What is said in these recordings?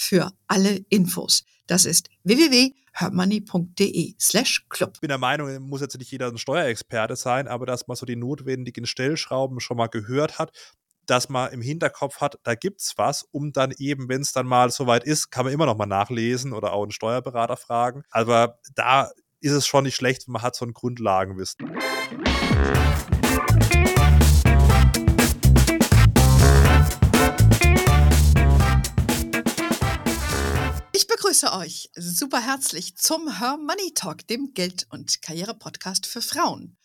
für alle Infos. Das ist www.hermoney.de slash club. Ich bin der Meinung, muss jetzt nicht jeder ein Steuerexperte sein, aber dass man so die notwendigen Stellschrauben schon mal gehört hat, dass man im Hinterkopf hat, da gibt es was, um dann eben, wenn es dann mal soweit ist, kann man immer noch mal nachlesen oder auch einen Steuerberater fragen. Aber da ist es schon nicht schlecht, wenn man hat so ein Grundlagenwissen. Begrüße euch super herzlich zum Her Money Talk, dem Geld- und Karriere-Podcast für Frauen.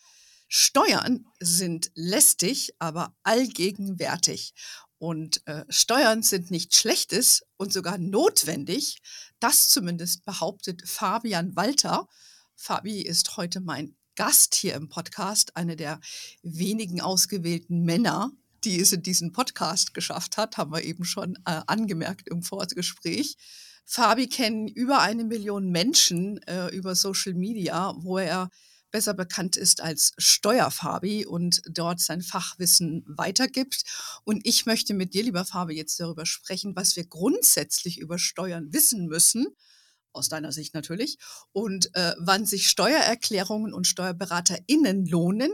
Steuern sind lästig, aber allgegenwärtig. Und äh, Steuern sind nichts Schlechtes und sogar notwendig. Das zumindest behauptet Fabian Walter. Fabi ist heute mein Gast hier im Podcast, eine der wenigen ausgewählten Männer, die es in diesen Podcast geschafft hat, haben wir eben schon äh, angemerkt im Vorgespräch. Fabi kennen über eine Million Menschen äh, über Social Media, wo er besser bekannt ist als Steuerfabi und dort sein Fachwissen weitergibt. Und ich möchte mit dir, lieber Fabi, jetzt darüber sprechen, was wir grundsätzlich über Steuern wissen müssen, aus deiner Sicht natürlich, und äh, wann sich Steuererklärungen und SteuerberaterInnen lohnen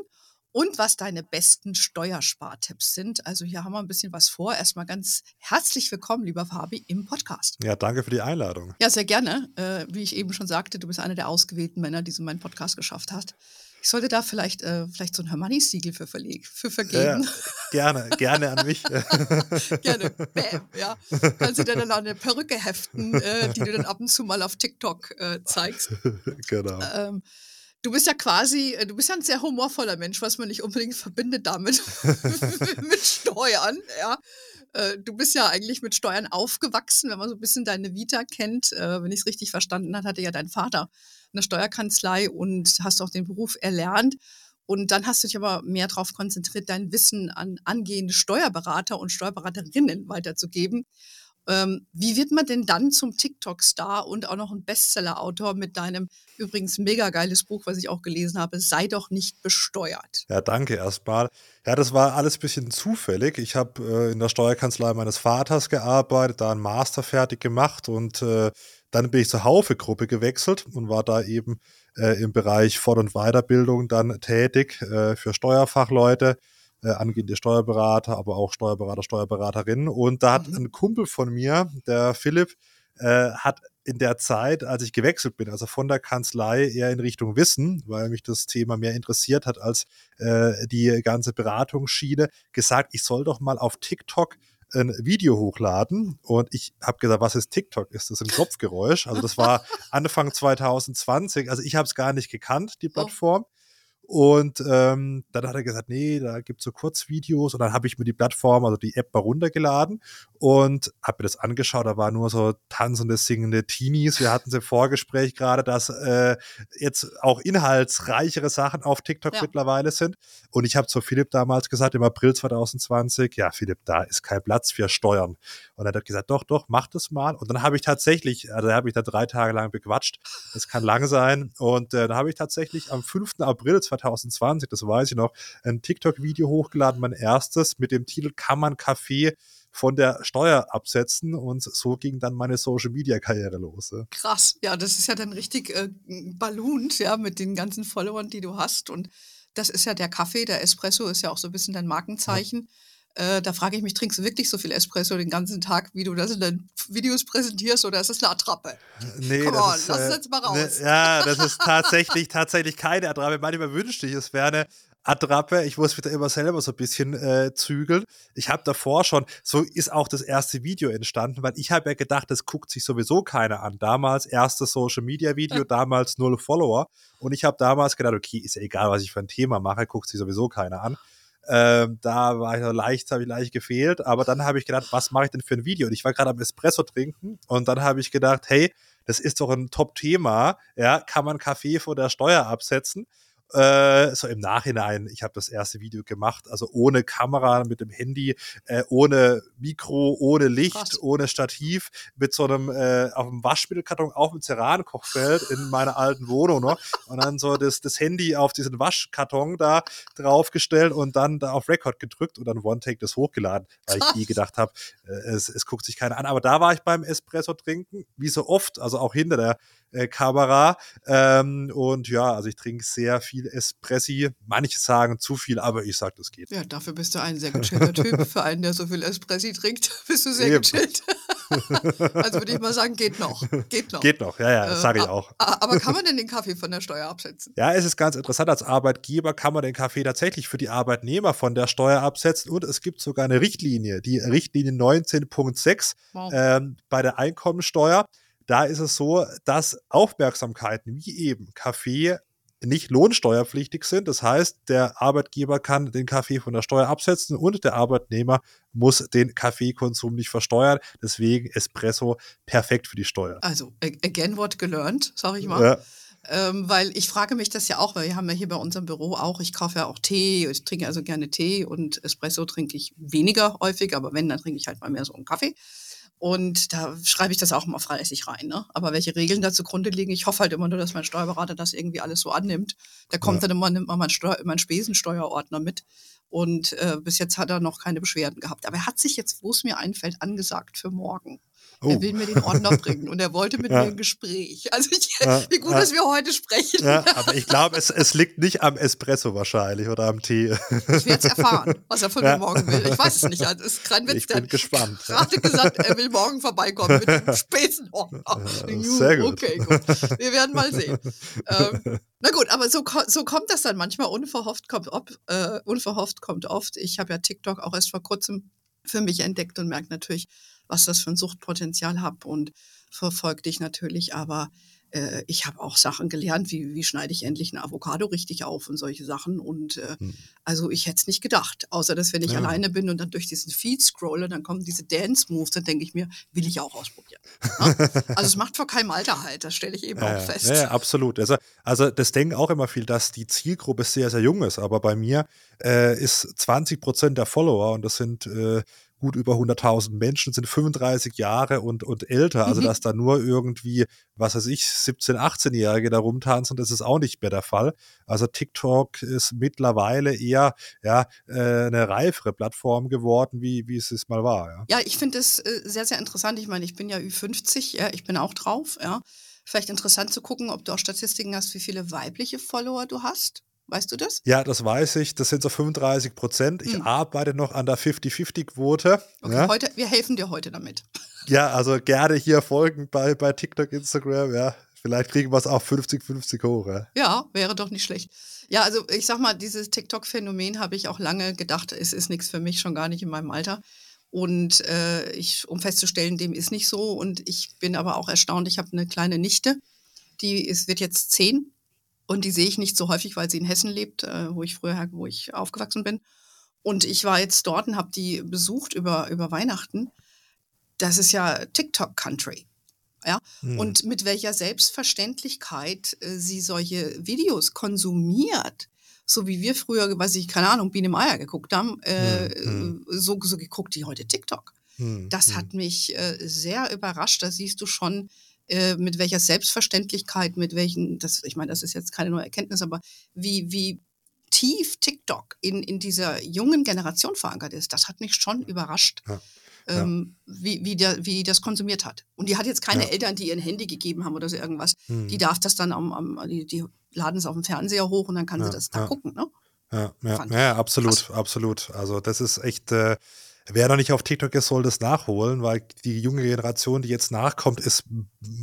und was deine besten Steuerspartipps sind. Also hier haben wir ein bisschen was vor. Erstmal ganz herzlich willkommen, lieber Fabi, im Podcast. Ja, danke für die Einladung. Ja, sehr gerne. Äh, wie ich eben schon sagte, du bist einer der ausgewählten Männer, die so meinen Podcast geschafft hat. Ich sollte da vielleicht, äh, vielleicht so ein Hermanni-Siegel für, verleg für vergeben. Ja, gerne, gerne an mich. gerne, bam, ja. Kannst du dir dann eine Perücke heften, äh, die du dann ab und zu mal auf TikTok äh, zeigst. genau. Ähm, Du bist ja quasi, äh, du bist ja ein sehr humorvoller Mensch, was man nicht unbedingt verbindet damit mit Steuern, ja. Äh, du bist ja eigentlich mit Steuern aufgewachsen, wenn man so ein bisschen deine Vita kennt. Äh, wenn ich es richtig verstanden habe, hatte ja dein Vater eine Steuerkanzlei und hast auch den Beruf erlernt. Und dann hast du dich aber mehr darauf konzentriert, dein Wissen an angehende Steuerberater und Steuerberaterinnen weiterzugeben. Ähm, wie wird man denn dann zum TikTok-Star und auch noch ein Bestseller-Autor mit deinem übrigens mega geiles Buch, was ich auch gelesen habe, Sei doch nicht besteuert? Ja, danke erstmal. Ja, das war alles ein bisschen zufällig. Ich habe äh, in der Steuerkanzlei meines Vaters gearbeitet, da einen Master fertig gemacht und äh, dann bin ich zur Haufe-Gruppe gewechselt und war da eben äh, im Bereich Fort- und Weiterbildung dann tätig äh, für Steuerfachleute äh, angehende Steuerberater, aber auch Steuerberater, Steuerberaterinnen. Und da hat mhm. ein Kumpel von mir, der Philipp, äh, hat in der Zeit, als ich gewechselt bin, also von der Kanzlei eher in Richtung Wissen, weil mich das Thema mehr interessiert hat als äh, die ganze Beratungsschiene, gesagt, ich soll doch mal auf TikTok ein Video hochladen und ich habe gesagt, was ist TikTok? Ist das ein Kopfgeräusch? Also das war Anfang 2020, also ich habe es gar nicht gekannt, die oh. Plattform. Oh. Und ähm, dann hat er gesagt, nee, da gibt es so Kurzvideos. Und dann habe ich mir die Plattform, also die App mal runtergeladen und habe mir das angeschaut. Da waren nur so tanzende, singende Teenies. Wir hatten sie im Vorgespräch gerade, dass äh, jetzt auch inhaltsreichere Sachen auf TikTok ja. mittlerweile sind. Und ich habe zu Philipp damals gesagt, im April 2020, ja, Philipp, da ist kein Platz für Steuern. Und er hat gesagt, doch, doch, mach das mal. Und dann habe ich tatsächlich, also da habe ich da drei Tage lang bequatscht. Das kann lang sein. Und äh, dann habe ich tatsächlich am 5. April 2020 2020, das weiß ich noch, ein TikTok-Video hochgeladen, mein erstes, mit dem Titel Kann man Kaffee von der Steuer absetzen und so ging dann meine Social Media Karriere los. Krass, ja, das ist ja dann richtig äh, ballont, ja, mit den ganzen Followern, die du hast und das ist ja der Kaffee, der Espresso ist ja auch so ein bisschen dein Markenzeichen. Ja. Äh, da frage ich mich, trinkst du wirklich so viel Espresso den ganzen Tag, wie du das in den Videos präsentierst, oder ist das eine Attrappe? Nee, Come on, ist, lass es äh, jetzt mal raus. Ne, ja, das ist tatsächlich, tatsächlich keine Attrappe. Manchmal wünschte ich, es wäre eine Attrappe. Ich muss wieder immer selber so ein bisschen äh, zügeln. Ich habe davor schon, so ist auch das erste Video entstanden, weil ich habe ja gedacht, das guckt sich sowieso keiner an. Damals erstes Social Media Video, damals null Follower. Und ich habe damals gedacht, okay, ist ja egal, was ich für ein Thema mache, guckt sich sowieso keiner an. Ähm, da war ich noch leicht, habe ich leicht gefehlt. Aber dann habe ich gedacht, was mache ich denn für ein Video? Und ich war gerade am Espresso trinken und dann habe ich gedacht, hey, das ist doch ein Top-Thema. Ja, kann man Kaffee vor der Steuer absetzen? Äh, so im Nachhinein, ich habe das erste Video gemacht, also ohne Kamera, mit dem Handy, äh, ohne Mikro, ohne Licht, Krass. ohne Stativ, mit so einem äh, auf dem Waschmittelkarton auf dem Ceran-Kochfeld in meiner alten Wohnung noch und dann so das, das Handy auf diesen Waschkarton da draufgestellt und dann da auf Record gedrückt und dann One-Take das hochgeladen, weil ich eh gedacht habe, äh, es, es guckt sich keiner an. Aber da war ich beim Espresso trinken, wie so oft, also auch hinter der äh, Kamera. Ähm, und ja, also ich trinke sehr viel Espressi. Manche sagen zu viel, aber ich sage, das geht. Ja, dafür bist du ein sehr gechillter Typ. Für einen, der so viel Espressi trinkt, bist du sehr Eben. gechillt. also würde ich mal sagen, geht noch. Geht noch. Geht noch, ja, ja, das sage ich äh, auch. Aber kann man denn den Kaffee von der Steuer absetzen? Ja, es ist ganz interessant. Als Arbeitgeber kann man den Kaffee tatsächlich für die Arbeitnehmer von der Steuer absetzen. Und es gibt sogar eine Richtlinie, die Richtlinie 19.6 wow. ähm, bei der Einkommensteuer da ist es so, dass Aufmerksamkeiten wie eben Kaffee nicht lohnsteuerpflichtig sind. Das heißt, der Arbeitgeber kann den Kaffee von der Steuer absetzen und der Arbeitnehmer muss den Kaffeekonsum nicht versteuern. Deswegen Espresso perfekt für die Steuer. Also, again what gelernt, sag ich mal. Ja. Ähm, weil ich frage mich das ja auch, weil wir haben ja hier bei unserem Büro auch, ich kaufe ja auch Tee, ich trinke also gerne Tee und Espresso trinke ich weniger häufig, aber wenn, dann trinke ich halt mal mehr so einen Kaffee. Und da schreibe ich das auch immer fleißig rein. Ne? Aber welche Regeln da zugrunde liegen, ich hoffe halt immer nur, dass mein Steuerberater das irgendwie alles so annimmt. Der kommt ja. dann immer, nimmt mal meinen, Steuer, meinen Spesensteuerordner mit. Und äh, bis jetzt hat er noch keine Beschwerden gehabt. Aber er hat sich jetzt, wo es mir einfällt, angesagt für morgen. Oh. Er will mir den Ordner bringen und er wollte mit ja. mir ein Gespräch. Also ich, ja, wie gut, ja. dass wir heute sprechen. Aber ich glaube, es, es liegt nicht am Espresso wahrscheinlich oder am Tee. Ich werde es erfahren, was er von mir morgen will. Ich weiß es nicht. Also es ist ich bin gespannt. gerade gesagt, er will morgen vorbeikommen mit dem Spesenordner. Sehr gut. Okay, gut. Wir werden mal sehen. Ähm, na gut, aber so, so kommt das dann manchmal. Unverhofft kommt, ob, äh, unverhofft kommt oft. Ich habe ja TikTok auch erst vor kurzem für mich entdeckt und merke natürlich, was das für ein Suchtpotenzial hat und verfolgt dich natürlich. Aber äh, ich habe auch Sachen gelernt, wie, wie schneide ich endlich eine Avocado richtig auf und solche Sachen. Und äh, hm. also ich hätte es nicht gedacht. Außer dass wenn ich ja. alleine bin und dann durch diesen Feed scrolle, dann kommen diese Dance-Moves, dann denke ich mir, will ich auch ausprobieren. Ja? also es macht vor keinem Alter halt, das stelle ich eben ja, auch fest. Ja, absolut. Also, also das denken auch immer viel, dass die Zielgruppe sehr, sehr jung ist. Aber bei mir äh, ist 20 Prozent der Follower und das sind äh, gut über 100.000 Menschen, sind 35 Jahre und, und älter. Also, mhm. dass da nur irgendwie, was weiß ich, 17-, 18-Jährige da rumtanzen, das ist auch nicht mehr der Fall. Also, TikTok ist mittlerweile eher ja, äh, eine reifere Plattform geworden, wie, wie es es mal war. Ja, ja ich finde es äh, sehr, sehr interessant. Ich meine, ich bin ja Ü50, ja, ich bin auch drauf, ja. Vielleicht interessant zu gucken, ob du auch Statistiken hast, wie viele weibliche Follower du hast. Weißt du das? Ja, das weiß ich. Das sind so 35 Prozent. Ich hm. arbeite noch an der 50-50-Quote. Okay, ja. heute, wir helfen dir heute damit. Ja, also gerne hier folgen bei, bei TikTok, Instagram, ja. Vielleicht kriegen wir es auch 50-50 hoch. Ja. ja, wäre doch nicht schlecht. Ja, also ich sag mal, dieses TikTok-Phänomen habe ich auch lange gedacht, es ist nichts für mich, schon gar nicht in meinem Alter. Und äh, ich, um festzustellen, dem ist nicht so. Und ich bin aber auch erstaunt, ich habe eine kleine Nichte, die ist, wird jetzt zehn und die sehe ich nicht so häufig, weil sie in Hessen lebt, äh, wo ich früher, wo ich aufgewachsen bin. Und ich war jetzt dort und habe die besucht über, über Weihnachten. Das ist ja TikTok-Country. Ja? Hm. Und mit welcher Selbstverständlichkeit äh, sie solche Videos konsumiert, so wie wir früher, weiß ich, keine Ahnung, Biene Meier geguckt haben, äh, hm. hm. so, so geguckt die heute TikTok. Hm. Das hm. hat mich äh, sehr überrascht. Da siehst du schon, äh, mit welcher Selbstverständlichkeit, mit welchen, das, ich meine, das ist jetzt keine neue Erkenntnis, aber wie, wie tief TikTok in, in dieser jungen Generation verankert ist, das hat mich schon überrascht. Ja. Ähm, ja. wie, wie, der, wie das konsumiert hat. Und die hat jetzt keine ja. Eltern, die ihr ein Handy gegeben haben oder so irgendwas. Hm. Die darf das dann am, am die, die, laden es auf dem Fernseher hoch und dann kann sie das da gucken, ne? Ja, ja, ja absolut, krass. absolut. Also das ist echt, äh, Wer noch nicht auf TikTok ist, soll das nachholen, weil die junge Generation, die jetzt nachkommt, ist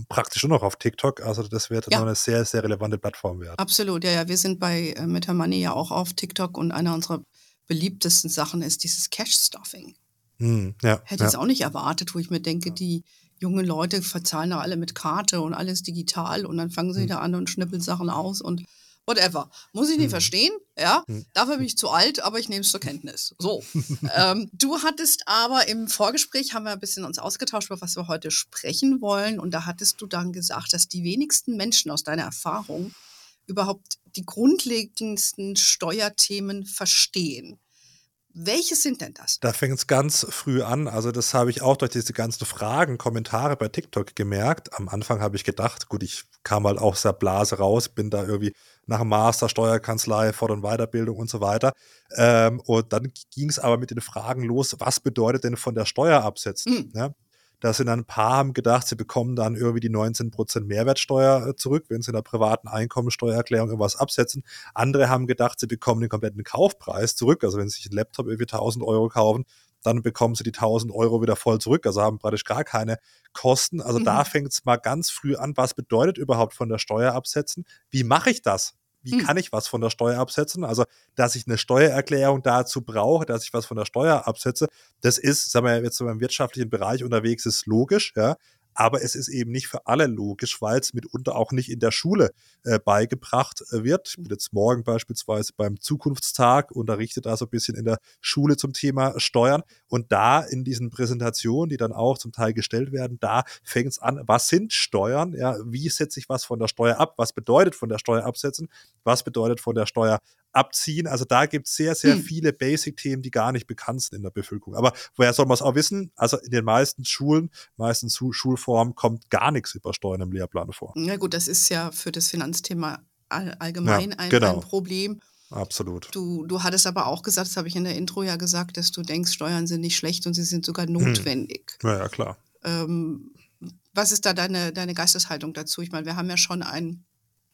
praktisch nur noch auf TikTok. Also das wird ja. noch eine sehr, sehr relevante Plattform werden. Absolut, ja, ja. Wir sind bei äh, Meta Money ja auch auf TikTok und einer unserer beliebtesten Sachen ist dieses Cash-Stuffing. Hm, ja, Hätte ich ja. auch nicht erwartet, wo ich mir denke, die jungen Leute verzahlen da alle mit Karte und alles digital und dann fangen sie hm. da an und schnippeln Sachen aus und whatever. Muss ich nicht Hm. verstehen, ja. Hm. Dafür bin ich zu alt, aber ich nehme es zur Kenntnis. So. ähm, du hattest aber im Vorgespräch, haben wir ein bisschen uns ausgetauscht, über was wir heute sprechen wollen. Und da hattest du dann gesagt, dass die wenigsten Menschen aus deiner Erfahrung überhaupt die grundlegendsten Steuerthemen verstehen. Welche sind denn das? Da fängt es ganz früh an. Also, das habe ich auch durch diese ganzen Fragen, Kommentare bei TikTok gemerkt. Am Anfang habe ich gedacht, gut, ich kam halt aus der Blase raus, bin da irgendwie nach dem Master, Steuerkanzlei, Fort- und Weiterbildung und so weiter. Ähm, und dann ging es aber mit den Fragen los, was bedeutet denn von der Steuer absetzen? Hm. Ja? Da sind dann ein paar haben gedacht, sie bekommen dann irgendwie die 19% Mehrwertsteuer äh, zurück, wenn sie in der privaten Einkommensteuererklärung irgendwas absetzen. Andere haben gedacht, sie bekommen den kompletten Kaufpreis zurück. Also wenn sie sich einen Laptop irgendwie 1000 Euro kaufen, dann bekommen sie die 1000 Euro wieder voll zurück. Also haben praktisch gar keine Kosten. Also Mhm. da fängt es mal ganz früh an. Was bedeutet überhaupt von der Steuer absetzen? Wie mache ich das? Wie Hm. kann ich was von der Steuer absetzen? Also, dass ich eine Steuererklärung dazu brauche, dass ich was von der Steuer absetze, das ist, sagen wir jetzt so im wirtschaftlichen Bereich unterwegs, ist logisch, ja. Aber es ist eben nicht für alle logisch, weil es mitunter auch nicht in der Schule äh, beigebracht äh, wird. Ich bin jetzt morgen beispielsweise beim Zukunftstag, unterrichte da so ein bisschen in der Schule zum Thema Steuern. Und da in diesen Präsentationen, die dann auch zum Teil gestellt werden, da fängt es an, was sind Steuern? Ja, wie setze ich was von der Steuer ab? Was bedeutet von der Steuer absetzen? Was bedeutet von der Steuer abziehen? Also da gibt es sehr, sehr Hm. viele Basic-Themen, die gar nicht bekannt sind in der Bevölkerung. Aber woher soll man es auch wissen? Also in den meisten Schulen, meisten Schulformen kommt gar nichts über Steuern im Lehrplan vor. Na gut, das ist ja für das Finanzthema all, allgemein ein, genau. ein Problem. Absolut. Du, du hattest aber auch gesagt, das habe ich in der Intro ja gesagt, dass du denkst, Steuern sind nicht schlecht und sie sind sogar Hm. notwendig. Ja, ja, klar. Ähm, was ist da deine, deine Geisteshaltung dazu? Ich meine, wir haben ja schon ein,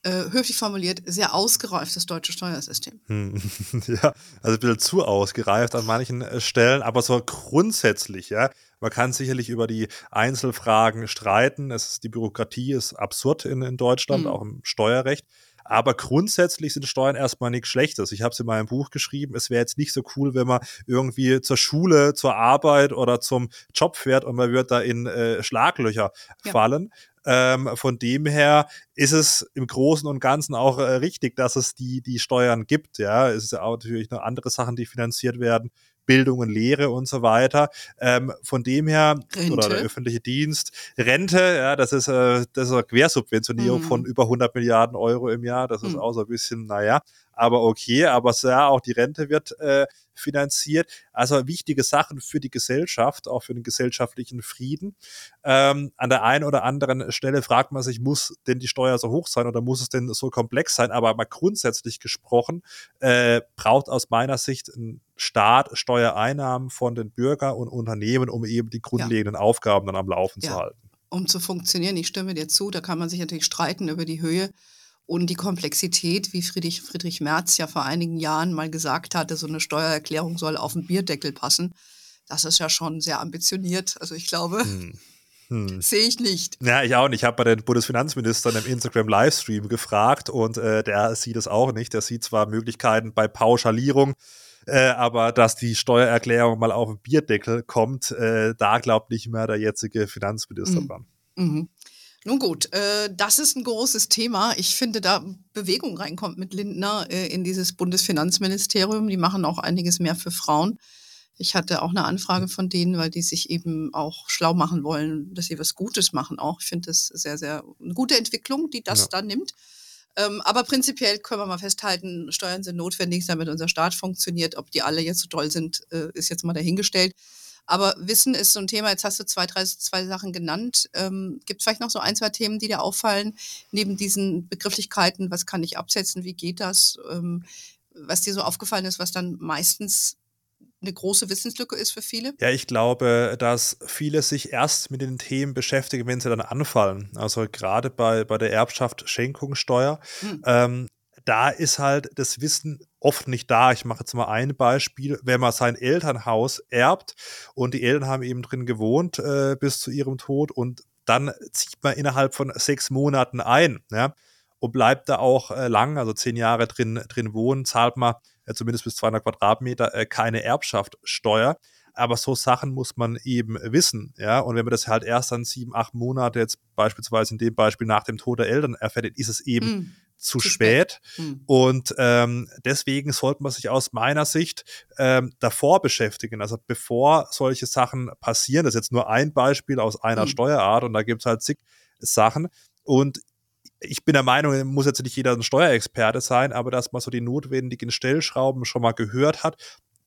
äh, höflich formuliert, sehr ausgereiftes deutsches Steuersystem. Hm. ja, also ein bisschen zu ausgereift an manchen äh, Stellen, aber so grundsätzlich, ja. Man kann sicherlich über die Einzelfragen streiten. Es ist, die Bürokratie ist absurd in, in Deutschland, Mhm. auch im Steuerrecht. Aber grundsätzlich sind Steuern erstmal nichts Schlechtes. Ich habe es in meinem Buch geschrieben, es wäre jetzt nicht so cool, wenn man irgendwie zur Schule, zur Arbeit oder zum Job fährt und man wird da in äh, Schlaglöcher Ja. fallen. Ähm, von dem her ist es im Großen und Ganzen auch äh, richtig, dass es die, die Steuern gibt. Ja, es ist ja auch natürlich noch andere Sachen, die finanziert werden. Bildung und Lehre und so weiter. Ähm, von dem her, Rente. oder der öffentliche Dienst, Rente, ja, das ist, äh, das ist eine Quersubventionierung Mhm. von über 100 Milliarden Euro im Jahr. Das ist Mhm. auch so ein bisschen, naja, aber okay, aber ja, auch die Rente wird äh, finanziert. Also wichtige Sachen für die Gesellschaft, auch für den gesellschaftlichen Frieden. Ähm, an der einen oder anderen Stelle fragt man sich, muss denn die Steuer so hoch sein oder muss es denn so komplex sein? Aber mal grundsätzlich gesprochen, äh, braucht aus meiner Sicht ein Staat Steuereinnahmen von den Bürgern und Unternehmen, um eben die grundlegenden Aufgaben dann am Laufen Ja. zu halten. um zu funktionieren. Ich stimme dir zu, da kann man sich natürlich streiten über die Höhe und die Komplexität, wie Friedrich, Friedrich Merz ja vor einigen Jahren mal gesagt hatte, so eine Steuererklärung soll auf den Bierdeckel passen. Das ist ja schon sehr ambitioniert. Also ich glaube, Hm. Hm. sehe ich nicht. Ja, ich auch nicht. Ich habe bei den Bundesfinanzministern im Instagram-Livestream gefragt und äh, der sieht es auch nicht. Der sieht zwar Möglichkeiten bei Pauschalierung, äh, aber dass die Steuererklärung mal auf den Bierdeckel kommt, äh, da glaubt nicht mehr der jetzige Finanzminister Mhm. dran. Mhm. Nun gut, äh, das ist ein großes Thema. Ich finde, da Bewegung reinkommt mit Lindner äh, in dieses Bundesfinanzministerium. Die machen auch einiges mehr für Frauen. Ich hatte auch eine Anfrage von denen, weil die sich eben auch schlau machen wollen, dass sie was Gutes machen auch. Ich finde das sehr, sehr eine gute Entwicklung, die das Ja. da nimmt. Ähm, aber prinzipiell können wir mal festhalten, Steuern sind notwendig, damit unser Staat funktioniert. Ob die alle jetzt so toll sind, äh, ist jetzt mal dahingestellt. Aber Wissen ist so ein Thema. Jetzt hast du zwei, drei, zwei Sachen genannt. Ähm, Gibt es vielleicht noch so ein, zwei Themen, die dir auffallen, neben diesen Begrifflichkeiten? Was kann ich absetzen? Wie geht das? Ähm, was dir so aufgefallen ist, was dann meistens eine große Wissenslücke ist für viele? Ja, ich glaube, dass viele sich erst mit den Themen beschäftigen, wenn sie dann anfallen. Also gerade bei, bei der Erbschaft Schenkungssteuer. Hm. Ähm, da ist halt das Wissen oft nicht da. Ich mache jetzt mal ein Beispiel. Wenn man sein Elternhaus erbt und die Eltern haben eben drin gewohnt äh, bis zu ihrem Tod und dann zieht man innerhalb von sechs Monaten ein ja, und bleibt da auch äh, lang, also zehn Jahre drin, drin wohnen, zahlt man äh, zumindest bis 200 Quadratmeter äh, keine Erbschaftssteuer. Aber so Sachen muss man eben wissen, ja. Und wenn man das halt erst dann sieben, acht Monate jetzt beispielsweise in dem Beispiel nach dem Tod der Eltern erfährt, ist es eben Hm. zu, spät. spät. Hm. Und ähm, deswegen sollte man sich aus meiner Sicht ähm, davor beschäftigen. Also bevor solche Sachen passieren, das ist jetzt nur ein Beispiel aus einer hm. Steuerart und da gibt es halt zig Sachen. Und ich bin der Meinung, muss jetzt nicht jeder ein Steuerexperte sein, aber dass man so die notwendigen Stellschrauben schon mal gehört hat,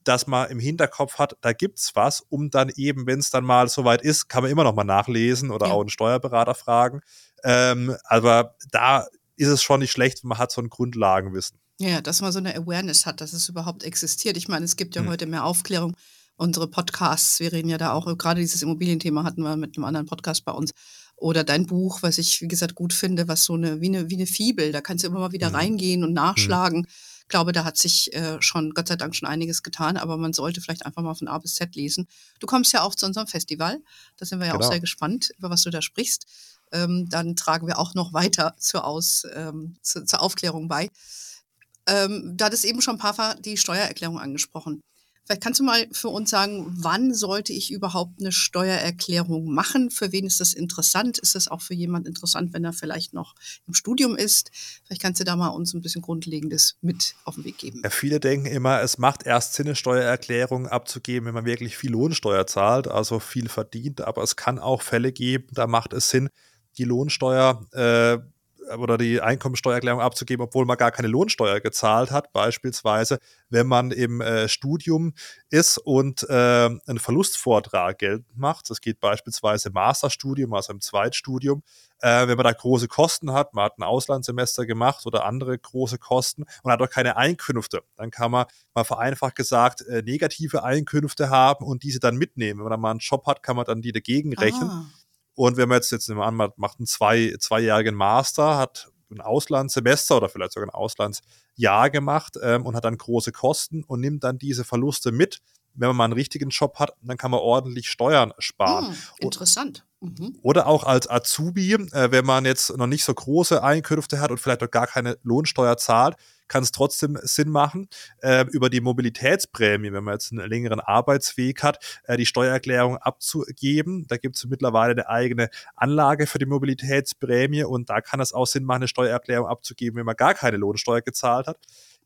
dass man im Hinterkopf hat, da gibt's was, um dann eben, wenn es dann mal soweit ist, kann man immer noch mal nachlesen oder ja. auch einen Steuerberater fragen. Ähm, aber da ist es schon nicht schlecht, man hat so ein Grundlagenwissen. Ja, dass man so eine Awareness hat, dass es überhaupt existiert. Ich meine, es gibt ja hm. heute mehr Aufklärung. Unsere Podcasts, wir reden ja da auch, gerade dieses Immobilienthema hatten wir mit einem anderen Podcast bei uns. Oder dein Buch, was ich, wie gesagt, gut finde, was so eine, wie eine, wie eine Fibel, da kannst du immer mal wieder hm. reingehen und hm. nachschlagen. Hm ich glaube, da hat sich äh, schon, Gott sei Dank, schon einiges getan, aber man sollte vielleicht einfach mal von A bis Z lesen. Du kommst ja auch zu unserem Festival. Da sind wir ja genau. auch sehr gespannt, über was du da sprichst. Ähm, dann tragen wir auch noch weiter zur, Aus, ähm, zu, zur Aufklärung bei. Ähm, da hat es eben schon ein paar die Steuererklärung angesprochen. Vielleicht kannst du mal für uns sagen, wann sollte ich überhaupt eine Steuererklärung machen? Für wen ist das interessant? Ist das auch für jemand interessant, wenn er vielleicht noch im Studium ist? Vielleicht kannst du da mal uns ein bisschen Grundlegendes mit auf den Weg geben. Ja, viele denken immer, es macht erst Sinn, eine Steuererklärung abzugeben, wenn man wirklich viel Lohnsteuer zahlt, also viel verdient. Aber es kann auch Fälle geben, da macht es Sinn, die Lohnsteuer äh, oder die Einkommensteuererklärung abzugeben, obwohl man gar keine Lohnsteuer gezahlt hat. Beispielsweise, wenn man im äh, Studium ist und äh, einen Verlustvortrag geltend macht. Das geht beispielsweise im Masterstudium, also im Zweitstudium. Äh, wenn man da große Kosten hat, man hat ein Auslandssemester gemacht oder andere große Kosten und hat auch keine Einkünfte, dann kann man mal vereinfacht gesagt äh, negative Einkünfte haben und diese dann mitnehmen. Wenn man dann mal einen Job hat, kann man dann die dagegen rechnen. Ah. Und wenn man jetzt, jetzt nehmen wir an, man macht einen zwei, zweijährigen Master, hat ein Auslandssemester oder vielleicht sogar ein Auslandsjahr gemacht ähm, und hat dann große Kosten und nimmt dann diese Verluste mit. Wenn man mal einen richtigen Job hat, dann kann man ordentlich Steuern sparen. Hm, interessant. Mhm. Oder auch als Azubi, äh, wenn man jetzt noch nicht so große Einkünfte hat und vielleicht auch gar keine Lohnsteuer zahlt, kann es trotzdem Sinn machen, äh, über die Mobilitätsprämie, wenn man jetzt einen längeren Arbeitsweg hat, äh, die Steuererklärung abzugeben. Da gibt es mittlerweile eine eigene Anlage für die Mobilitätsprämie und da kann es auch Sinn machen, eine Steuererklärung abzugeben, wenn man gar keine Lohnsteuer gezahlt hat.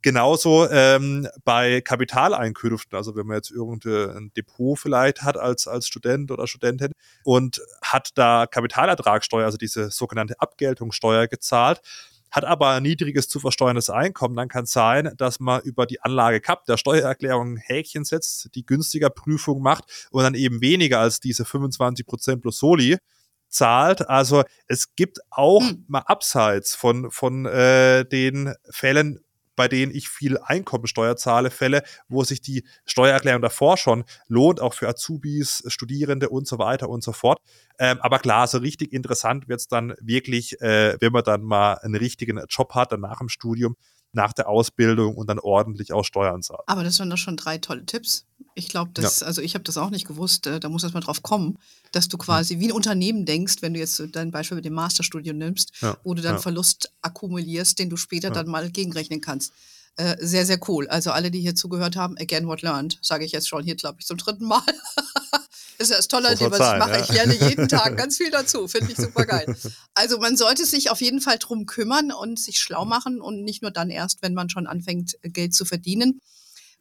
Genauso ähm, bei Kapitaleinkünften, also wenn man jetzt irgendein Depot vielleicht hat als, als Student oder Studentin und hat da Kapitalertragssteuer, also diese sogenannte Abgeltungssteuer gezahlt, hat aber ein niedriges zu versteuerndes Einkommen, dann kann es sein, dass man über die Anlage CAP der Steuererklärung ein Häkchen setzt, die günstiger Prüfung macht und dann eben weniger als diese 25% plus Soli zahlt. Also es gibt auch hm. mal abseits von, von äh, den Fällen, bei denen ich viel Einkommensteuer zahle, Fälle, wo sich die Steuererklärung davor schon lohnt, auch für Azubis, Studierende und so weiter und so fort. Ähm, aber klar, so richtig interessant wird es dann wirklich, äh, wenn man dann mal einen richtigen Job hat, dann nach dem Studium, nach der Ausbildung und dann ordentlich auch Steuern zahlt. Aber das waren doch schon drei tolle Tipps. Ich glaube, das, ja. also ich habe das auch nicht gewusst, äh, da muss erst mal drauf kommen, dass du quasi wie ein Unternehmen denkst, wenn du jetzt dein Beispiel mit dem Masterstudium nimmst, ja. wo du dann ja. Verlust akkumulierst, den du später dann mal gegenrechnen kannst. Äh, sehr, sehr cool. Also alle, die hier zugehört haben, again what learned, sage ich jetzt schon hier, glaube ich, zum dritten Mal. Das ist das Tolle dem, was ich mache. Ja. Ich lerne jeden Tag ganz viel dazu. Finde ich super geil. Also man sollte sich auf jeden Fall drum kümmern und sich schlau machen und nicht nur dann erst, wenn man schon anfängt, Geld zu verdienen.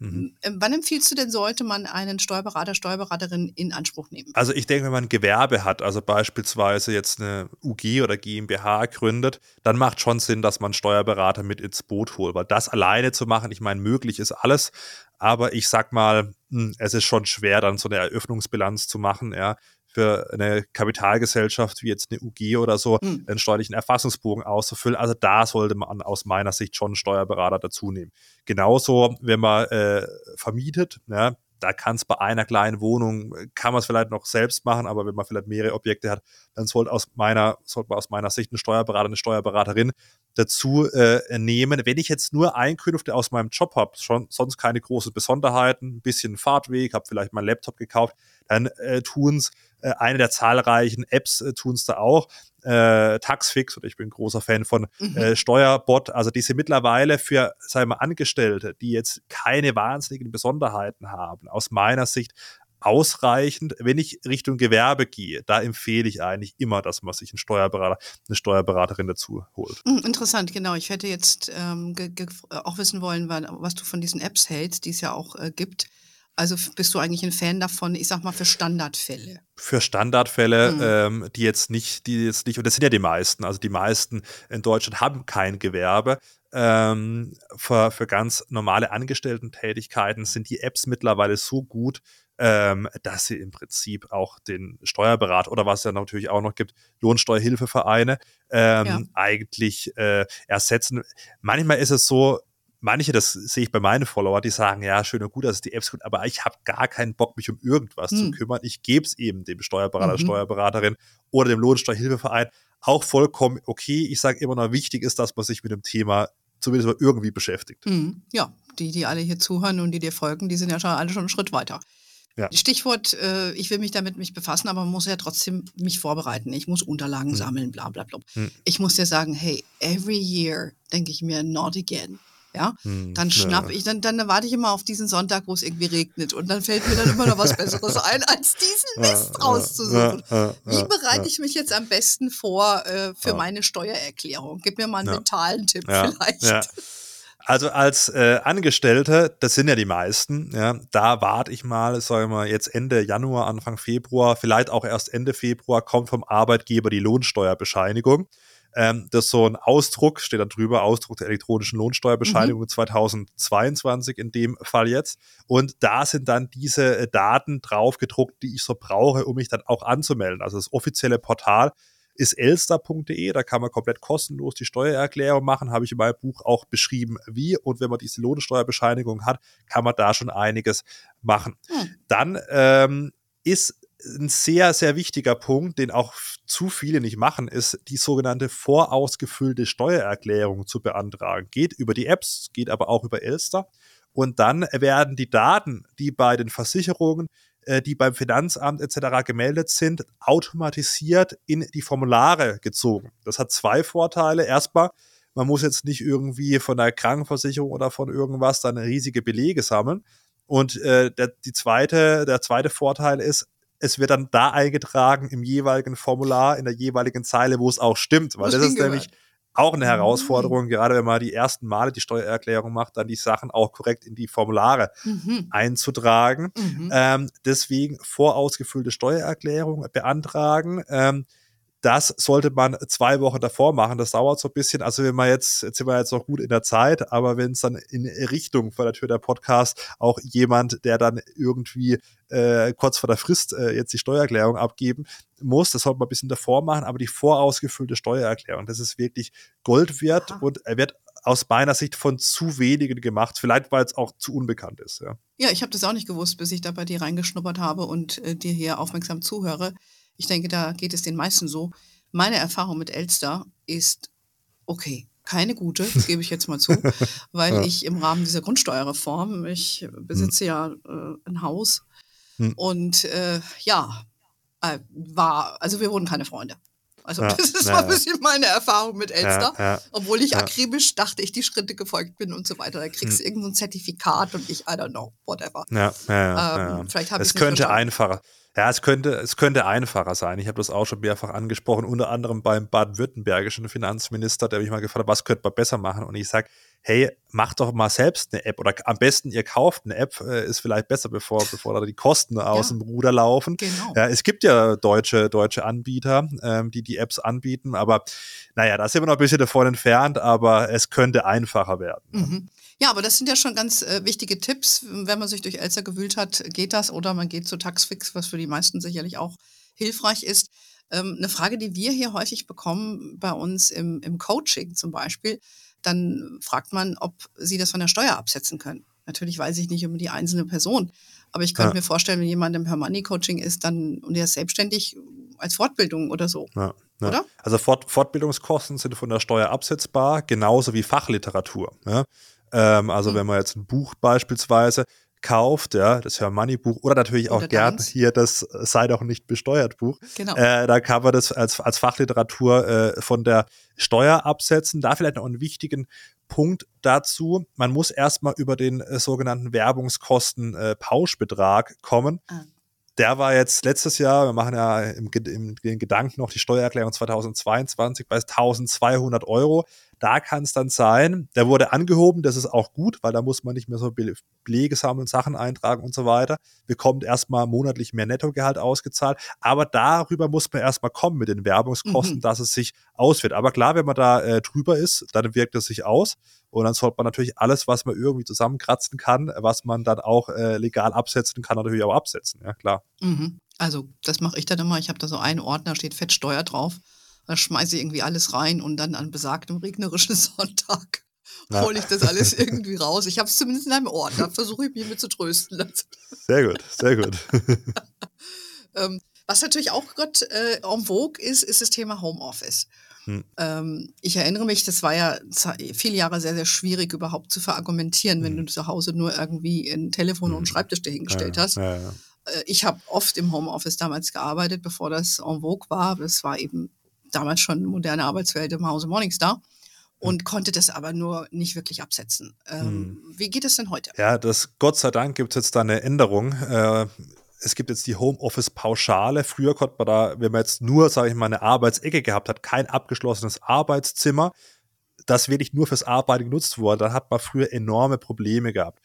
Mhm. Ähm, wann empfiehlst du denn, sollte man einen Steuerberater, Steuerberaterin in Anspruch nehmen? Also ich denke, wenn man ein Gewerbe hat, also beispielsweise jetzt eine UG oder GmbH gründet, dann macht schon Sinn, dass man Steuerberater mit ins Boot holt, weil das alleine zu machen, ich meine, möglich ist alles, aber ich sag mal, hm, es ist schon schwer, dann so eine Eröffnungsbilanz zu machen, ja für eine Kapitalgesellschaft wie jetzt eine UG oder so hm. einen steuerlichen Erfassungsbogen auszufüllen. Also da sollte man aus meiner Sicht schon einen Steuerberater dazu nehmen. Genauso, wenn man äh, vermietet, ja, da kann es bei einer kleinen Wohnung, kann man es vielleicht noch selbst machen, aber wenn man vielleicht mehrere Objekte hat, dann sollte aus meiner, sollte man aus meiner Sicht einen Steuerberater, eine Steuerberaterin dazu äh, nehmen. Wenn ich jetzt nur Einkünfte aus meinem Job habe, schon sonst keine großen Besonderheiten, ein bisschen Fahrtweg, habe vielleicht meinen Laptop gekauft, dann äh, tun es äh, eine der zahlreichen Apps äh, tun es da auch. Äh, Taxfix oder ich bin großer Fan von mhm. äh, Steuerbot. Also diese mittlerweile für, sagen wir, Angestellte, die jetzt keine wahnsinnigen Besonderheiten haben, aus meiner Sicht ausreichend. Wenn ich Richtung Gewerbe gehe, da empfehle ich eigentlich immer, dass man sich einen Steuerberater, eine Steuerberaterin dazu holt. Hm, interessant, genau. Ich hätte jetzt ähm, auch wissen wollen, was du von diesen Apps hältst, die es ja auch äh, gibt. Also bist du eigentlich ein Fan davon, ich sag mal, für Standardfälle? Für Standardfälle, mhm. ähm, die jetzt nicht, die jetzt nicht, und das sind ja die meisten, also die meisten in Deutschland haben kein Gewerbe. Ähm, für, für ganz normale Angestellten-Tätigkeiten sind die Apps mittlerweile so gut, ähm, dass sie im Prinzip auch den Steuerberater oder was es ja natürlich auch noch gibt, Lohnsteuerhilfevereine ähm, ja. eigentlich äh, ersetzen. Manchmal ist es so, manche, das sehe ich bei meinen Follower, die sagen, ja, schön und gut, dass es die Apps gibt, aber ich habe gar keinen Bock, mich um irgendwas hm. zu kümmern. Ich gebe es eben dem Steuerberater, mhm. Steuerberaterin oder dem Lohnsteuerhilfeverein auch vollkommen okay. Ich sage immer noch, wichtig ist, dass man sich mit dem Thema zumindest mal irgendwie beschäftigt. Mhm. Ja, die, die alle hier zuhören und die dir folgen, die sind ja schon alle schon einen Schritt weiter. Ja. Stichwort, äh, ich will mich damit mich befassen, aber man muss ja trotzdem mich vorbereiten. Ich muss Unterlagen mhm. sammeln, bla bla bla. Mhm. Ich muss dir sagen, hey, every year denke ich mir, not again ja, hm, dann schnapp ja. ich, dann, dann warte ich immer auf diesen Sonntag, wo es irgendwie regnet und dann fällt mir dann immer noch was Besseres ein, als diesen Mist ja, rauszusuchen. Ja, Wie bereite ich mich jetzt am besten vor äh, für meine Steuererklärung? Gib mir mal einen mentalen Tipp vielleicht. Also als äh, Angestellte, das sind ja die meisten, ja, da warte ich mal, sagen wir jetzt Ende Januar, Anfang Februar, vielleicht auch erst Ende Februar kommt vom Arbeitgeber die Lohnsteuerbescheinigung. Ähm, das ist so ein Ausdruck, steht da drüber, Ausdruck der elektronischen Lohnsteuerbescheinigung mhm. 2022 in dem Fall jetzt. Und da sind dann diese äh, Daten drauf gedruckt, die ich so brauche, um mich dann auch anzumelden. Also das offizielle Portal ist elster.de, da kann man komplett kostenlos die Steuererklärung machen, habe ich in meinem Buch auch beschrieben, wie. Und wenn man diese Lohnsteuerbescheinigung hat, kann man da schon einiges machen. Hm. Dann ähm, ist ein sehr, sehr wichtiger Punkt, den auch zu viele nicht machen, ist die sogenannte vorausgefüllte Steuererklärung zu beantragen. Geht über die Apps, geht aber auch über Elster. Und dann werden die Daten, die bei den Versicherungen, äh, die beim Finanzamt etc. gemeldet sind, automatisiert in die Formulare gezogen. Das hat zwei Vorteile. Erstmal, man muss jetzt nicht irgendwie von der Krankenversicherung oder von irgendwas dann riesige Belege sammeln. Und äh, der, die zweite, der zweite Vorteil ist, es wird dann da eingetragen im jeweiligen Formular, in der jeweiligen Zeile, wo es auch stimmt. Weil das ist nämlich auch eine Herausforderung, mhm. gerade wenn man die ersten Male die Steuererklärung macht, dann die Sachen auch korrekt in die Formulare mhm. einzutragen. Mhm. Ähm, deswegen vorausgefüllte Steuererklärung beantragen. Ähm, das sollte man zwei Wochen davor machen. Das dauert so ein bisschen. Also wenn man jetzt, jetzt sind wir jetzt noch gut in der Zeit, aber wenn es dann in Richtung vor der Tür der Podcast auch jemand, der dann irgendwie äh, kurz vor der Frist äh, jetzt die Steuererklärung abgeben muss, das sollte man ein bisschen davor machen, aber die vorausgefüllte Steuererklärung, das ist wirklich Gold wert Aha. und er wird aus meiner Sicht von zu wenigen gemacht, vielleicht weil es auch zu unbekannt ist. Ja, ja ich habe das auch nicht gewusst, bis ich da bei dir reingeschnuppert habe und äh, dir hier aufmerksam zuhöre. Ich denke, da geht es den meisten so. Meine Erfahrung mit Elster ist okay. Keine gute, gebe ich jetzt mal zu, weil ja. ich im Rahmen dieser Grundsteuerreform, ich besitze hm. ja äh, ein Haus hm. und äh, ja, äh, war, also wir wurden keine Freunde. Also ja, das ist ja, ein bisschen meine Erfahrung mit Elster. Ja, Obwohl ich akribisch dachte, ich die Schritte gefolgt bin und so weiter. Da kriegst du hm. irgendein Zertifikat und ich, I don't know, whatever. Ja, ja, ähm, Vielleicht habe ich es könnte einfacher. Ja, es könnte, es könnte einfacher sein. Ich habe das auch schon mehrfach angesprochen, unter anderem beim baden-württembergischen Finanzminister, der mich mal gefragt hat, was könnte man besser machen? Und ich sage, hey, macht doch mal selbst eine App oder am besten ihr kauft eine App, äh, ist vielleicht besser, bevor, bevor da die Kosten aus ja, dem Ruder laufen. Genau. Ja, es gibt ja deutsche, deutsche Anbieter, ähm, die die Apps anbieten, aber naja, da sind wir noch ein bisschen davon entfernt, aber es könnte einfacher werden. Mhm. Ja, aber das sind ja schon ganz äh, wichtige Tipps. Wenn man sich durch Elster gewühlt hat, geht das oder man geht zu Taxfix, was für die meisten sicherlich auch hilfreich ist. Ähm, eine Frage, die wir hier häufig bekommen bei uns im, im Coaching zum Beispiel, dann fragt man, ob sie das von der Steuer absetzen können. Natürlich weiß ich nicht über die einzelne Person, aber ich könnte ja. mir vorstellen, wenn jemand im Hermoney-Coaching ist, dann und er ist selbstständig als Fortbildung oder so. Ja, ja. Oder? Also Fort Fortbildungskosten sind von der Steuer absetzbar, genauso wie Fachliteratur. Ähm, also mhm. wenn man jetzt ein Buch beispielsweise kauft, ja, das Money-Buch oder natürlich auch gern hier das Sei doch nicht besteuert Buch. Genau. Äh, da kann man das als, als Fachliteratur äh, von der Steuer absetzen. Da vielleicht noch einen wichtigen Punkt dazu. Man muss erstmal über den äh, sogenannten Werbungskosten äh, kommen. Ah. der war jetzt letztes Jahr, wir machen ja im, im, im Gedanken noch die Steuererklärung 2022 bei 1200 Euro. Da kann es dann sein, der wurde angehoben, das ist auch gut, weil da muss man nicht mehr so Belege sammeln, Sachen eintragen und so weiter. Bekommt erstmal monatlich mehr Nettogehalt ausgezahlt. Aber darüber muss man erstmal kommen mit den Werbungskosten, mhm. dass es sich auswirkt. Aber klar, wenn man da äh, drüber ist, dann wirkt es sich aus. Und dann sollte man natürlich alles, was man irgendwie zusammenkratzen kann, was man dann auch äh, legal absetzen kann, natürlich auch absetzen. Ja, klar. Mhm. Also, das mache ich dann immer. Ich habe da so einen Ordner, steht Fettsteuer drauf. Da schmeiße ich irgendwie alles rein und dann an besagtem regnerischen Sonntag hole ich das alles irgendwie raus. Ich habe es zumindest in einem Ort. Da versuche ich mich mit zu trösten. Sehr gut, sehr gut. ähm, was natürlich auch gerade äh, en vogue ist, ist das Thema Homeoffice. Hm. Ähm, ich erinnere mich, das war ja viele Jahre sehr, sehr schwierig überhaupt zu verargumentieren, wenn hm. du zu Hause nur irgendwie ein Telefon hm. und Schreibtisch dahingestellt ja, hast. Ja, ja. Äh, ich habe oft im Homeoffice damals gearbeitet, bevor das en vogue war. Das war eben damals schon moderne Arbeitswelt im Hause Morningstar und konnte das aber nur nicht wirklich absetzen. Ähm, hm. Wie geht es denn heute? Ja, das Gott sei Dank gibt es jetzt da eine Änderung. Äh, es gibt jetzt die Homeoffice-Pauschale. Früher konnte man da, wenn man jetzt nur, sage ich mal, eine Arbeitsecke gehabt hat, kein abgeschlossenes Arbeitszimmer, das wirklich nur fürs Arbeiten genutzt wurde, dann hat man früher enorme Probleme gehabt.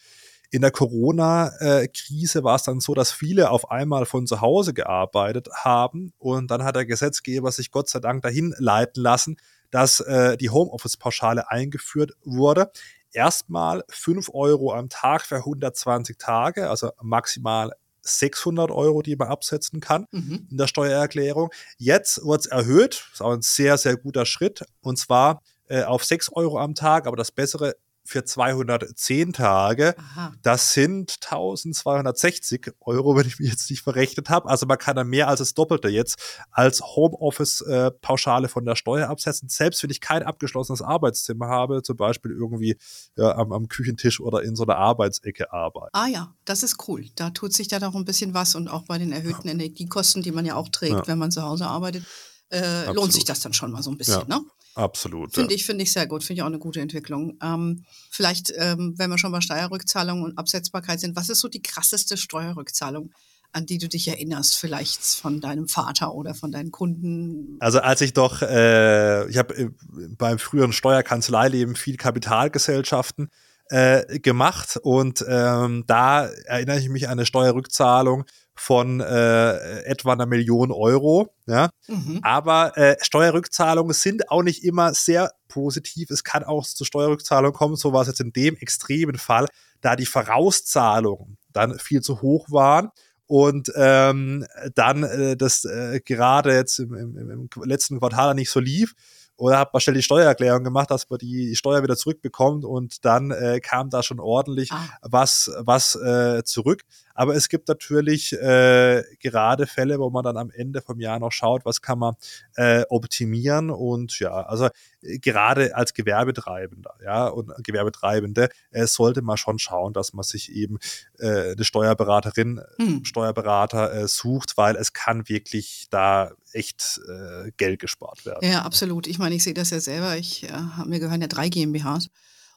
In der Corona-Krise war es dann so, dass viele auf einmal von zu Hause gearbeitet haben und dann hat der Gesetzgeber sich Gott sei Dank dahin leiten lassen, dass äh, die Homeoffice-Pauschale eingeführt wurde. Erstmal 5 Euro am Tag für 120 Tage, also maximal 600 Euro, die man absetzen kann mhm. in der Steuererklärung. Jetzt wird es erhöht, ist auch ein sehr, sehr guter Schritt, und zwar äh, auf 6 Euro am Tag, aber das Bessere für 210 Tage. Aha. Das sind 1260 Euro, wenn ich mich jetzt nicht verrechnet habe. Also man kann da mehr als das Doppelte jetzt als Homeoffice-Pauschale äh, von der Steuer absetzen. Selbst wenn ich kein abgeschlossenes Arbeitszimmer habe, zum Beispiel irgendwie ja, am, am, Küchentisch oder in so einer Arbeitsecke arbeite. Ah ja, das ist cool. Da tut sich dann auch ein bisschen was und auch bei den erhöhten ja. Energiekosten, die man ja auch trägt, ja. wenn man zu Hause arbeitet, äh, lohnt sich das dann schon mal so ein bisschen. Ne? Absolut. Finde ich, finde ich sehr gut, finde ich auch eine gute Entwicklung. Ähm, vielleicht, ähm, wenn wir schon bei Steuerrückzahlung und Absetzbarkeit sind, was ist so die krasseste Steuerrückzahlung, an die du dich erinnerst, vielleicht von deinem Vater oder von deinen Kunden? Also als ich doch, äh, ich habe äh, beim früheren Steuerkanzleileben viel Kapitalgesellschaften äh, gemacht und ähm, da erinnere ich mich an eine Steuerrückzahlung von äh, etwa einer Million Euro. Ja? Mhm. Aber äh, Steuerrückzahlungen sind auch nicht immer sehr positiv. Es kann auch zu Steuerrückzahlungen kommen. So war es jetzt in dem extremen Fall, da die Vorauszahlungen dann viel zu hoch waren und ähm, dann äh, das äh, gerade jetzt im, im, im letzten Quartal nicht so lief oder hat man schnell die Steuererklärung gemacht, dass man die Steuer wieder zurückbekommt und dann äh, kam da schon ordentlich ah. was, was äh, zurück. Aber es gibt natürlich äh, gerade Fälle, wo man dann am Ende vom Jahr noch schaut, was kann man äh, optimieren und ja, also äh, gerade als Gewerbetreibender, ja, und Gewerbetreibende äh, sollte man schon schauen, dass man sich eben äh, eine Steuerberaterin, hm. Steuerberater äh, sucht, weil es kann wirklich da echt äh, Geld gespart werden. Ja, absolut. Ich meine, ich sehe das ja selber. Ich, äh, mir gehören ja drei GmbHs.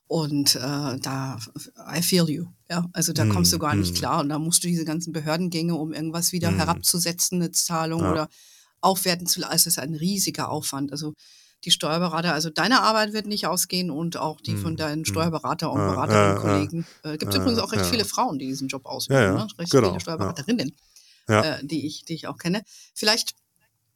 Und äh, da, I feel you. Ja, also da mm, kommst du gar mm. nicht klar. Und da musst du diese ganzen Behördengänge, um irgendwas wieder mm. herabzusetzen, eine Zahlung ja. oder aufwerten zu lassen. Es ist ein riesiger Aufwand. Also die Steuerberater, also deine Arbeit wird nicht ausgehen und auch die von deinen. Steuerberater- und Beraterinnen-Kollegen. Äh, gibt übrigens auch recht viele Frauen, die diesen Job ausüben. Ja, ja. Ne? Recht genau. viele Steuerberaterinnen, äh, die, ich, die ich auch kenne. Vielleicht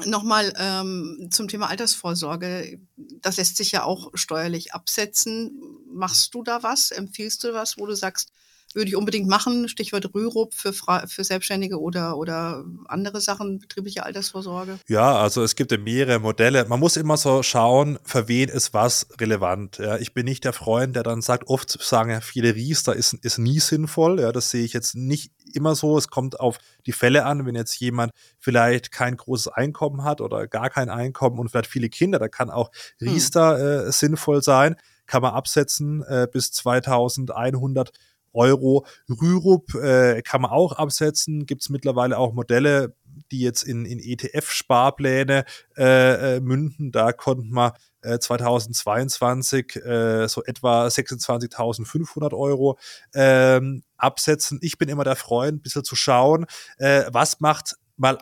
Nochmal ähm, zum Thema Altersvorsorge. Das lässt sich ja auch steuerlich absetzen. Machst du da was? Empfiehlst du was, wo du sagst, würde ich unbedingt machen? Stichwort Rürup für, für Selbstständige oder, oder andere Sachen, betriebliche Altersvorsorge? Ja, also es gibt ja mehrere Modelle. Man muss immer so schauen, für wen ist was relevant. Ja, ich bin nicht der Freund, der dann sagt, oft sagen ja viele Riester ist, ist nie sinnvoll. Ja, das sehe ich jetzt nicht immer so. Es kommt auf die Fälle an, wenn jetzt jemand vielleicht kein großes Einkommen hat oder gar kein Einkommen und vielleicht viele Kinder, da kann auch. Riester hm. äh, sinnvoll sein. Kann man absetzen äh, bis 2100 Euro. Rürup äh, kann man auch absetzen. Gibt es mittlerweile auch Modelle, die jetzt in, in ETF-Sparpläne äh, äh, münden. Da konnten wir 2022 äh, so etwa 26.500 Euro ähm, absetzen. Ich bin immer der Freund, ein bisschen zu schauen, äh, was macht mal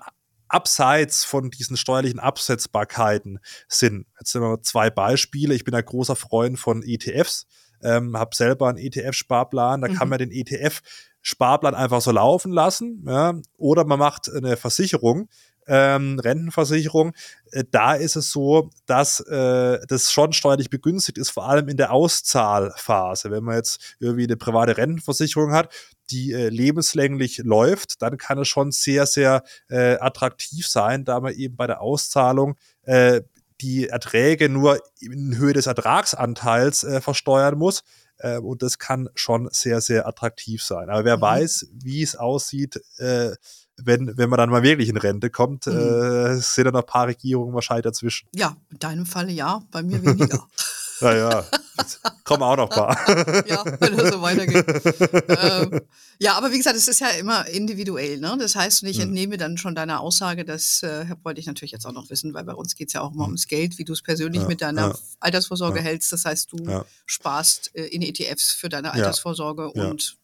abseits von diesen steuerlichen Absetzbarkeiten Sinn. Jetzt sind wir zwei Beispiele. Ich bin ein großer Freund von ETFs, ähm, habe selber einen ETF-Sparplan, da mhm. kann man den ETF Sparplan einfach so laufen lassen, ja, oder man macht eine Versicherung, ähm, Rentenversicherung, äh, da ist es so, dass äh, das schon steuerlich begünstigt ist, vor allem in der Auszahlphase. Wenn man jetzt irgendwie eine private Rentenversicherung hat, die äh, lebenslänglich läuft, dann kann es schon sehr, sehr äh, attraktiv sein, da man eben bei der Auszahlung äh, die Erträge nur in Höhe des Ertragsanteils äh, versteuern muss. Äh, und das kann schon sehr, sehr attraktiv sein. Aber wer mhm. weiß, wie es aussieht, äh, wenn, wenn man dann mal wirklich in Rente kommt, mhm. äh, sind da noch ein paar Regierungen wahrscheinlich dazwischen. Ja, in deinem Falle ja, bei mir weniger. Naja, kommen auch noch ein paar. ja, wenn das so weitergeht. ähm, ja, aber wie gesagt, es ist ja immer individuell. Ne? Das heißt, ich hm. entnehme dann schon deine Aussage, das äh, wollte ich natürlich jetzt auch noch wissen, weil bei uns geht es ja auch immer hm. ums Geld, wie du es persönlich ja, mit deiner ja. Altersvorsorge ja. hältst. Das heißt, du sparst äh, in ETFs für deine Altersvorsorge und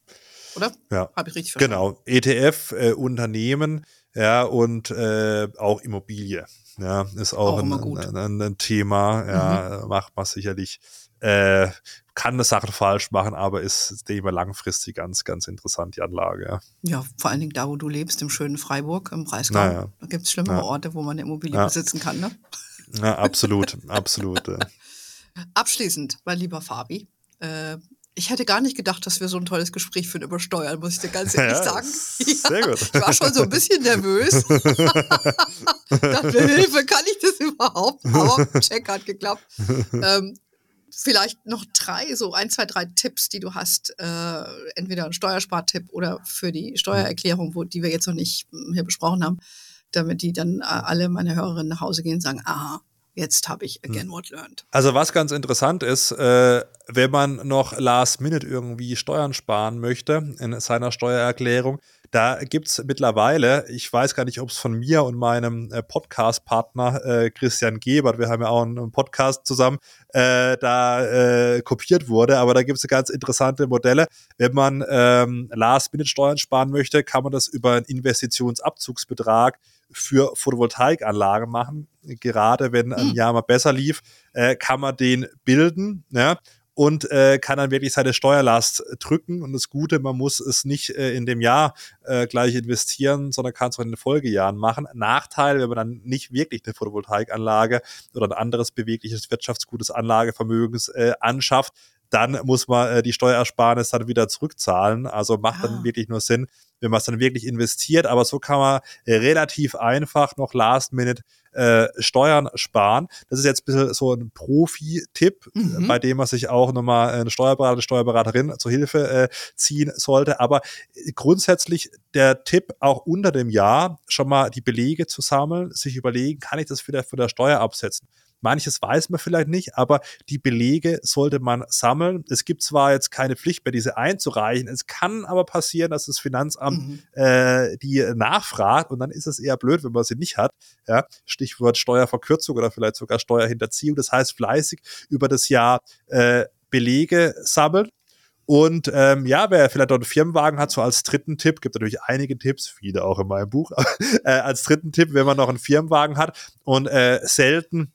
oder? Ja. Habe ich richtig verstanden? Genau. ETF, äh, Unternehmen, ja, und äh, auch Immobilie. Ja, ist auch, auch ein, ein, ein, Thema. Ja, mhm. macht man sicherlich. Äh, kann eine Sache falsch machen, aber ist, mal, langfristig ganz, ganz interessant, die Anlage. Ja. ja, vor allen Dingen da, wo du lebst, im schönen Freiburg, im Breisgau. Naja. Da gibt es schlimme ja. Orte, wo man eine Immobilie ja. besitzen kann, ne? Ja, absolut, absolut. Abschließend, mein lieber Fabi, äh, ich hätte gar nicht gedacht, dass wir so ein tolles Gespräch führen über Steuern, muss ich dir ganz ehrlich ja, sagen. Sehr gut. Ich war schon so ein bisschen nervös. dachte, Hilfe, kann ich das überhaupt? Aber Check hat geklappt. Ähm, vielleicht noch drei, so ein, zwei, drei Tipps, die du hast. Äh, entweder ein Steuerspartipp oder für die Steuererklärung, wo, die wir jetzt noch nicht hm, hier besprochen haben, damit die dann äh, alle meine Hörerinnen nach Hause gehen und sagen, aha, jetzt habe ich again hm. what learned. Also was ganz interessant ist, äh, wenn man noch last minute irgendwie Steuern sparen möchte in seiner Steuererklärung, da gibt es mittlerweile, ich weiß gar nicht, ob es von mir und meinem äh, Podcast-Partner äh, Christian Gebert, wir haben ja auch einen Podcast zusammen, äh, da äh, kopiert wurde, aber da gibt es ganz interessante Modelle. Wenn man ähm, Last-Minute-Steuern sparen möchte, kann man das über einen Investitionsabzugsbetrag für Photovoltaikanlagen machen. Gerade wenn ein hm. Jahr mal besser lief, äh, kann man den bilden. Ja? Und äh, kann dann wirklich seine Steuerlast drücken. Und das Gute, man muss es nicht äh, in dem Jahr äh, gleich investieren, sondern kann es auch in den Folgejahren machen. Nachteil, wenn man dann nicht wirklich eine Photovoltaikanlage oder ein anderes bewegliches wirtschaftsgutes Anlagevermögens äh, anschafft, dann muss man äh, die Steuersparnis dann wieder zurückzahlen. Also macht ah. dann wirklich nur Sinn, wenn man es dann wirklich investiert. Aber so kann man relativ einfach noch Last Minute äh, Steuern sparen. Das ist jetzt ein bisschen so ein Profi-Tipp, mhm. bei dem man sich auch nochmal eine Steuerberater, eine Steuerberaterin zur Hilfe äh, ziehen sollte. Aber grundsätzlich der Tipp, auch unter dem Jahr schon mal die Belege zu sammeln, sich überlegen, kann ich das wieder für der Steuer absetzen? Manches weiß man vielleicht nicht, aber die Belege sollte man sammeln. Es gibt zwar jetzt keine Pflicht mehr, diese einzureichen. Es kann aber passieren, dass das Finanzamt mhm. äh, die nachfragt und dann ist es eher blöd, wenn man sie nicht hat. Ja, Stichwort Steuerverkürzung oder vielleicht sogar Steuerhinterziehung. Das heißt, fleißig über das Jahr äh, Belege sammeln. Und ähm, ja, wer vielleicht dort einen Firmenwagen hat, so als dritten Tipp, gibt natürlich einige Tipps, viele auch in meinem Buch, äh, als dritten Tipp, wenn man noch einen Firmenwagen hat und äh, selten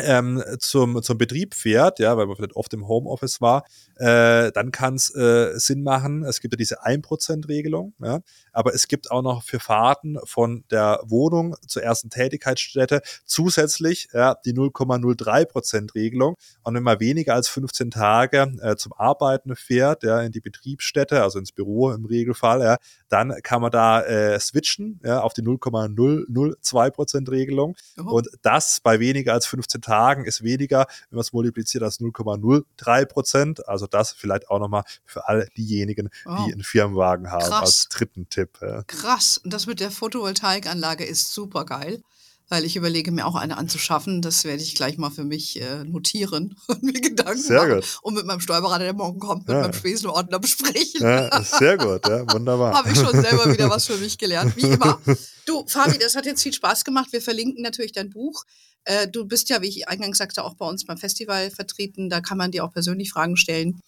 ähm, zum, zum Betrieb fährt, ja, weil man vielleicht oft im Homeoffice war, äh, dann kann es äh, Sinn machen. Es gibt ja diese 1%-Regelung, ja, aber es gibt auch noch für Fahrten von der Wohnung zur ersten Tätigkeitsstätte zusätzlich ja, die 0,03%-Regelung. Und wenn man weniger als 15 Tage äh, zum Arbeiten fährt, ja, in die Betriebsstätte, also ins Büro im Regelfall, ja, dann kann man da äh, switchen ja, auf die 0,002%-Regelung. Und das bei weniger als 15 Tagen ist weniger, wenn man es multipliziert, als 0,03 Prozent. Also das vielleicht auch nochmal für all diejenigen, oh. die einen Firmenwagen haben, Krass. als dritten Tipp. Ja. Krass. Und das mit der Photovoltaikanlage ist super geil weil ich überlege mir auch eine anzuschaffen. Das werde ich gleich mal für mich äh, notieren und mir Gedanken sehr machen gut. und mit meinem Steuerberater, der morgen kommt, mit Ja. meinem Spesenordner besprechen. Ja, sehr gut, ja, wunderbar. Habe ich schon selber wieder was für mich gelernt, wie immer. Du, Fabi, das hat jetzt viel Spaß gemacht. Wir verlinken natürlich dein Buch. Äh, du bist ja, wie ich eingangs sagte, auch bei uns beim Festival vertreten. Da kann man dir auch persönlich Fragen stellen.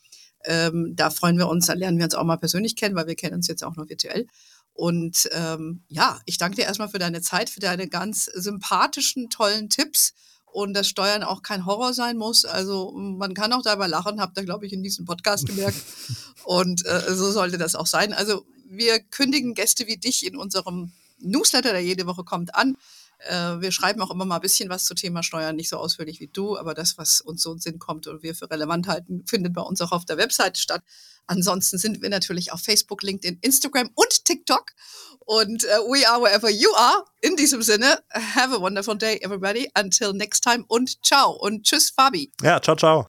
Ähm, da freuen wir uns, da lernen wir uns auch mal persönlich kennen, weil wir kennen uns jetzt auch nur virtuell. Und ähm, ja, ich danke dir erstmal für deine Zeit, für deine ganz sympathischen, tollen Tipps und dass Steuern auch kein Horror sein muss. Also man kann auch dabei lachen, habt ihr, glaube ich, in diesem Podcast gemerkt. Und äh, so sollte das auch sein. Also wir kündigen Gäste wie dich in unserem Newsletter, der jede Woche kommt, an. Äh, wir schreiben auch immer mal ein bisschen was zum Thema Steuern, nicht so ausführlich wie du, aber das, was uns so in Sinn kommt und wir für relevant halten, findet bei uns auch auf der Webseite statt. Ansonsten sind wir natürlich auf Facebook, LinkedIn, Instagram und TikTok. Und äh, we are wherever you are. In diesem Sinne, have a wonderful day, everybody. Until next time und ciao und tschüss, Fabi. Ja, ciao, ciao.